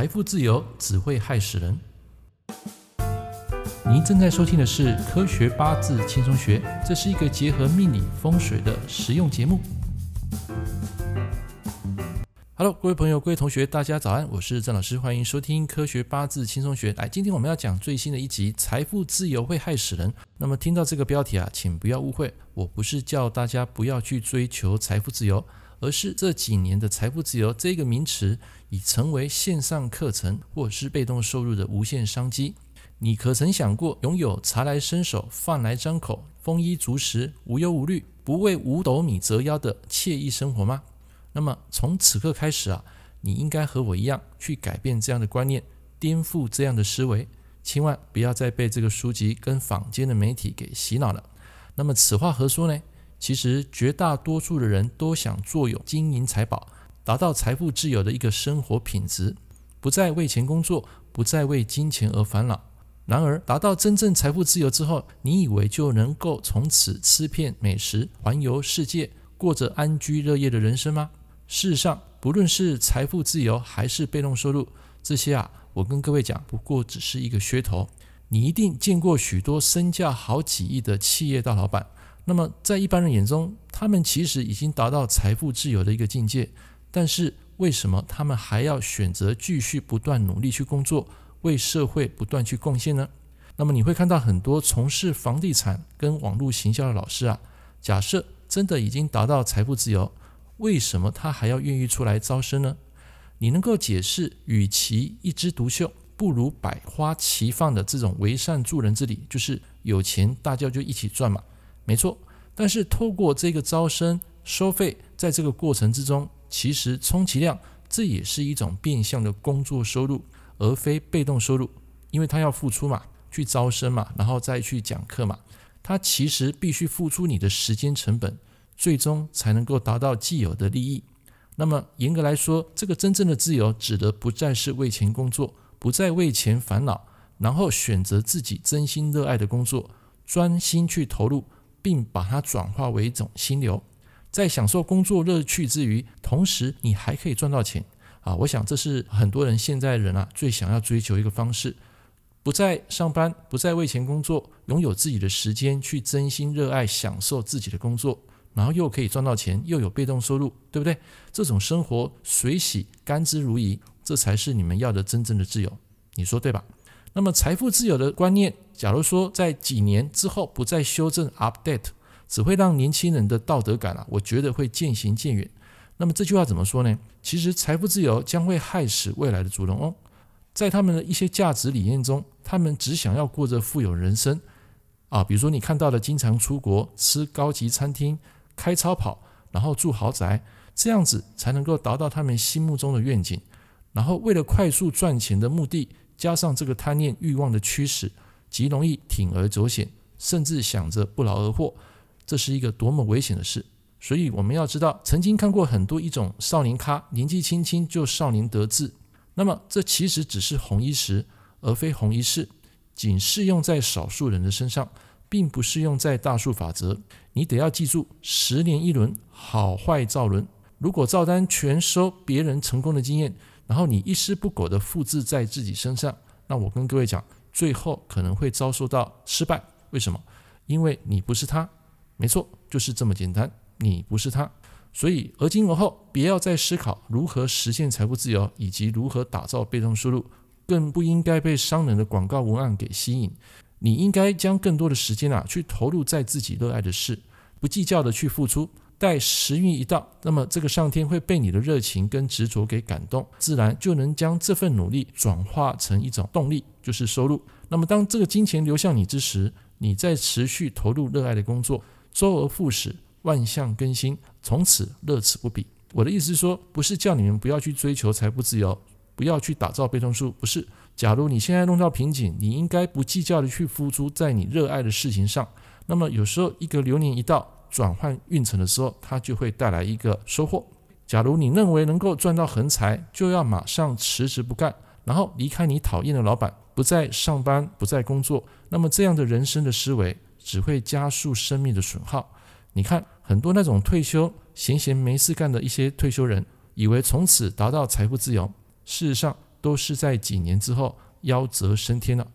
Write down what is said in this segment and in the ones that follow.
财富自由只会害死人。您正在收听的是《科学八字轻松学》，这是一个结合命理风水的实用节目。Hello，各位朋友、各位同学，大家早安，我是郑老师，欢迎收听《科学八字轻松学》。来，今天我们要讲最新的一集《财富自由会害死人》。那么听到这个标题啊，请不要误会，我不是叫大家不要去追求财富自由，而是这几年的财富自由这个名词已成为线上课程或是被动收入的无限商机。你可曾想过拥有茶来伸手、饭来张口、丰衣足食、无忧无虑、不为五斗米折腰的惬意生活吗？那么从此刻开始啊，你应该和我一样去改变这样的观念，颠覆这样的思维，千万不要再被这个书籍跟坊间的媒体给洗脑了。那么此话何说呢？其实绝大多数的人都想坐拥金银财宝，达到财富自由的一个生活品质，不再为钱工作，不再为金钱而烦恼。然而达到真正财富自由之后，你以为就能够从此吃遍美食，环游世界，过着安居乐业的人生吗？事实上，不论是财富自由还是被动收入，这些啊，我跟各位讲，不过只是一个噱头。你一定见过许多身价好几亿的企业大老板，那么在一般人眼中，他们其实已经达到财富自由的一个境界。但是为什么他们还要选择继续不断努力去工作，为社会不断去贡献呢？那么你会看到很多从事房地产跟网络行销的老师啊，假设真的已经达到财富自由。为什么他还要愿意出来招生呢？你能够解释，与其一枝独秀，不如百花齐放的这种为善助人之理，就是有钱大家就一起赚嘛？没错。但是透过这个招生收费，在这个过程之中，其实充其量这也是一种变相的工作收入，而非被动收入，因为他要付出嘛，去招生嘛，然后再去讲课嘛，他其实必须付出你的时间成本。最终才能够达到既有的利益。那么严格来说，这个真正的自由指的不再是为钱工作，不再为钱烦恼，然后选择自己真心热爱的工作，专心去投入，并把它转化为一种心流，在享受工作乐趣之余，同时你还可以赚到钱啊！我想这是很多人现在人啊最想要追求一个方式，不再上班，不再为钱工作，拥有自己的时间去真心热爱享受自己的工作。然后又可以赚到钱，又有被动收入，对不对？这种生活随喜、甘之如饴，这才是你们要的真正的自由，你说对吧？那么财富自由的观念，假如说在几年之后不再修正 update，只会让年轻人的道德感啊，我觉得会渐行渐远。那么这句话怎么说呢？其实财富自由将会害死未来的主人翁，在他们的一些价值理念中，他们只想要过着富有人生啊，比如说你看到的经常出国吃高级餐厅。开超跑，然后住豪宅，这样子才能够达到他们心目中的愿景。然后为了快速赚钱的目的，加上这个贪念欲望的驱使，极容易铤而走险，甚至想着不劳而获。这是一个多么危险的事！所以我们要知道，曾经看过很多一种少年咖，年纪轻轻就少年得志。那么这其实只是红一时，而非红一世，仅适用在少数人的身上。并不适用在大数法则，你得要记住，十年一轮，好坏照轮。如果照单全收别人成功的经验，然后你一丝不苟地复制在自己身上，那我跟各位讲，最后可能会遭受到失败。为什么？因为你不是他，没错，就是这么简单，你不是他。所以，而今而后，别要再思考如何实现财富自由，以及如何打造被动收入，更不应该被商人的广告文案给吸引。你应该将更多的时间啊，去投入在自己热爱的事，不计较的去付出。待时运一到，那么这个上天会被你的热情跟执着给感动，自然就能将这份努力转化成一种动力，就是收入。那么当这个金钱流向你之时，你在持续投入热爱的工作，周而复始，万象更新，从此乐此不彼。我的意思是说，不是叫你们不要去追求财富自由，不要去打造被动收入，不是。假如你现在弄到瓶颈，你应该不计较的去付出在你热爱的事情上。那么有时候一个流年一到，转换运程的时候，它就会带来一个收获。假如你认为能够赚到横财，就要马上辞职不干，然后离开你讨厌的老板，不再上班，不再工作。那么这样的人生的思维只会加速生命的损耗。你看很多那种退休闲闲没事干的一些退休人，以为从此达到财富自由，事实上。都是在几年之后夭折升天了。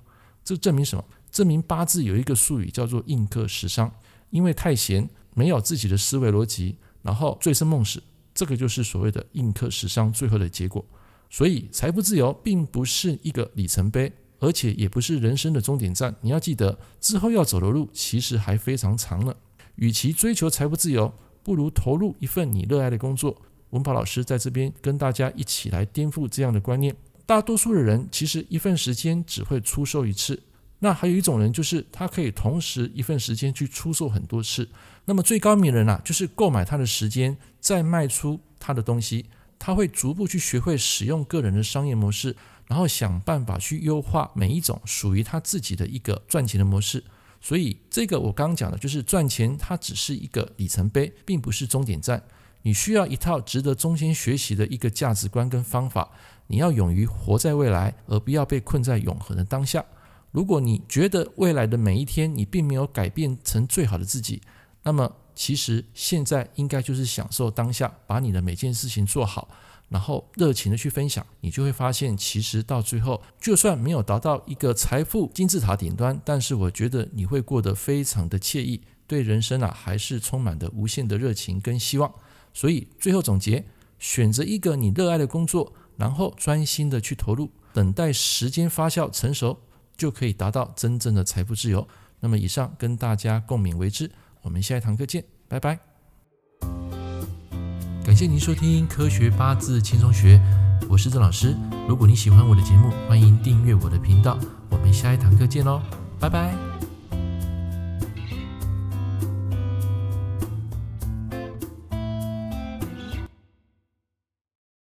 这证明什么？证明八字有一个术语叫做印克食伤，因为太闲，没有自己的思维逻辑，然后醉生梦死，这个就是所谓的印克食伤最后的结果。所以财富自由并不是一个里程碑。而且也不是人生的终点站，你要记得，之后要走的路其实还非常长呢。与其追求财富自由，不如投入一份你热爱的工作。文宝老师在这边跟大家一起来颠覆这样的观念。大多数的人其实一份时间只会出售一次，那还有一种人就是他可以同时一份时间去出售很多次。那么最高明的人啊，就是购买他的时间，再卖出他的东西。他会逐步去学会使用个人的商业模式。然后想办法去优化每一种属于他自己的一个赚钱的模式，所以这个我刚刚讲的就是赚钱，它只是一个里程碑，并不是终点站。你需要一套值得终身学习的一个价值观跟方法。你要勇于活在未来，而不要被困在永恒的当下。如果你觉得未来的每一天你并没有改变成最好的自己，那么其实现在应该就是享受当下，把你的每件事情做好。然后热情的去分享，你就会发现，其实到最后，就算没有达到一个财富金字塔顶端，但是我觉得你会过得非常的惬意，对人生啊还是充满的无限的热情跟希望。所以最后总结，选择一个你热爱的工作，然后专心的去投入，等待时间发酵成熟，就可以达到真正的财富自由。那么以上跟大家共勉为之，我们下一堂课见，拜拜。感谢您收听《科学八字轻松学》，我是郑老师。如果你喜欢我的节目，欢迎订阅我的频道。我们下一堂课见喽，拜拜。